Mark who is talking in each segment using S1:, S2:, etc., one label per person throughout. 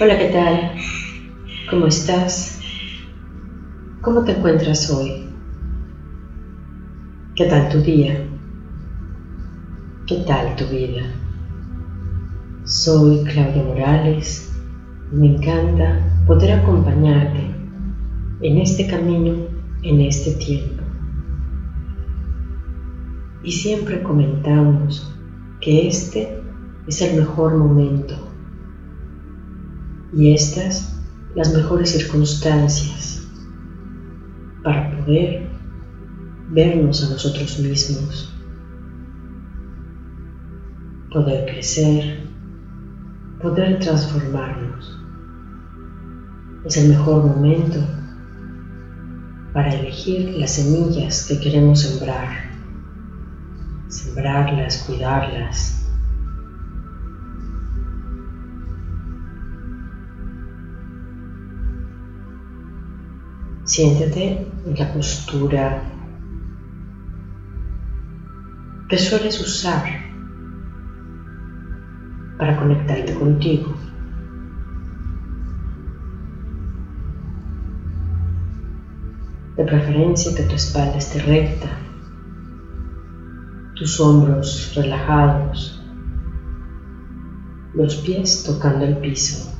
S1: Hola, ¿qué tal? ¿Cómo estás? ¿Cómo te encuentras hoy? ¿Qué tal tu día? ¿Qué tal tu vida? Soy Claudia Morales me encanta poder acompañarte en este camino, en este tiempo. Y siempre comentamos que este es el mejor momento y estas las mejores circunstancias para poder vernos a nosotros mismos, poder crecer, poder transformarnos. Es el mejor momento para elegir las semillas que queremos sembrar, sembrarlas, cuidarlas, Siéntete en la postura que sueles usar para conectarte contigo. De preferencia que tu espalda esté recta, tus hombros relajados, los pies tocando el piso.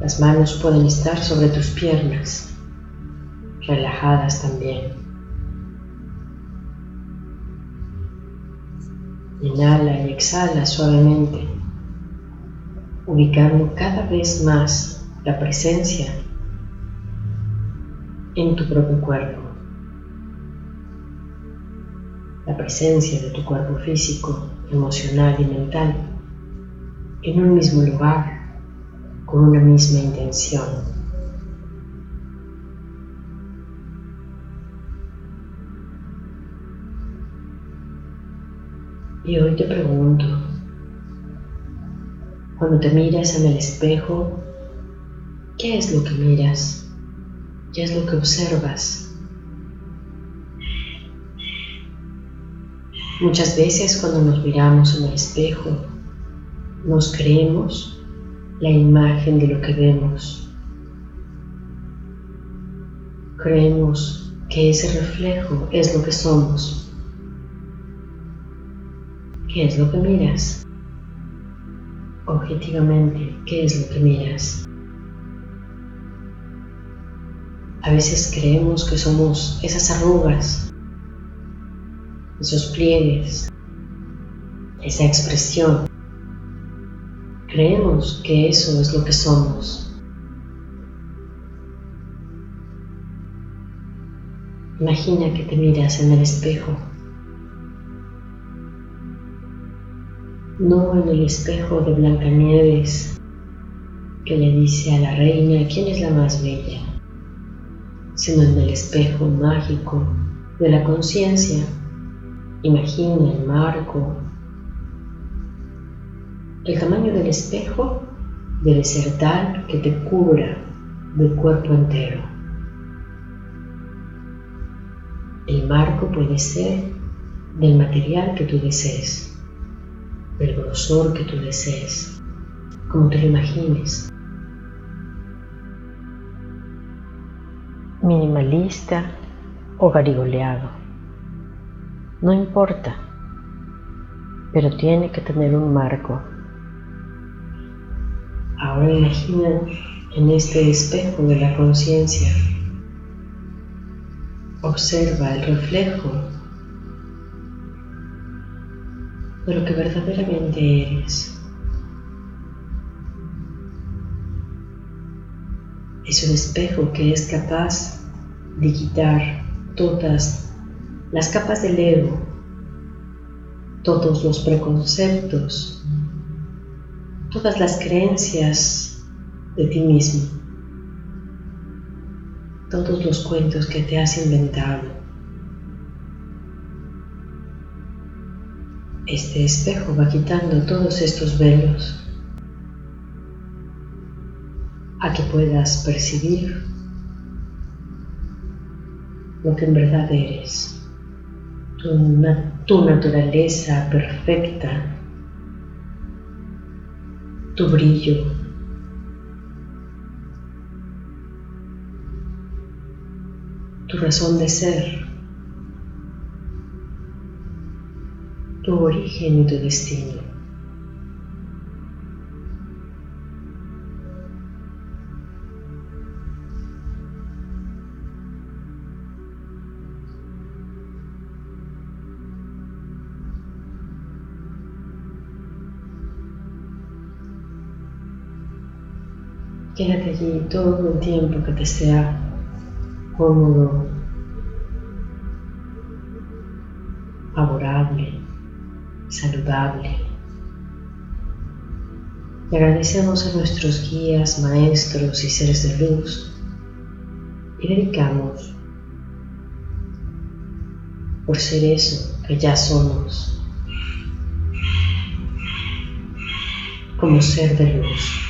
S1: Las manos pueden estar sobre tus piernas, relajadas también. Inhala y exhala suavemente, ubicando cada vez más la presencia en tu propio cuerpo. La presencia de tu cuerpo físico, emocional y mental en un mismo lugar con una misma intención. Y hoy te pregunto, cuando te miras en el espejo, ¿qué es lo que miras? ¿Qué es lo que observas? Muchas veces cuando nos miramos en el espejo, nos creemos la imagen de lo que vemos. Creemos que ese reflejo es lo que somos. ¿Qué es lo que miras? Objetivamente, ¿qué es lo que miras? A veces creemos que somos esas arrugas, esos pliegues, esa expresión Creemos que eso es lo que somos. Imagina que te miras en el espejo. No en el espejo de Blancanieves que le dice a la reina quién es la más bella, sino en el espejo mágico de la conciencia. Imagina el marco el tamaño del espejo debe ser tal que te cubra del cuerpo entero. El marco puede ser del material que tú desees, del grosor que tú desees, como te lo imagines. Minimalista o garigoleado. No importa, pero tiene que tener un marco Ahora imagina en este espejo de la conciencia. Observa el reflejo de lo que verdaderamente eres. Es un espejo que es capaz de quitar todas las capas del ego, todos los preconceptos todas las creencias de ti mismo, todos los cuentos que te has inventado. Este espejo va quitando todos estos velos a que puedas percibir lo que en verdad eres, tu, tu naturaleza perfecta tu brillo, tu razón de ser, tu origen y tu destino. Quédate allí todo el tiempo que te sea cómodo, favorable, saludable. Y agradecemos a nuestros guías, maestros y seres de luz y dedicamos por ser eso que ya somos como ser de luz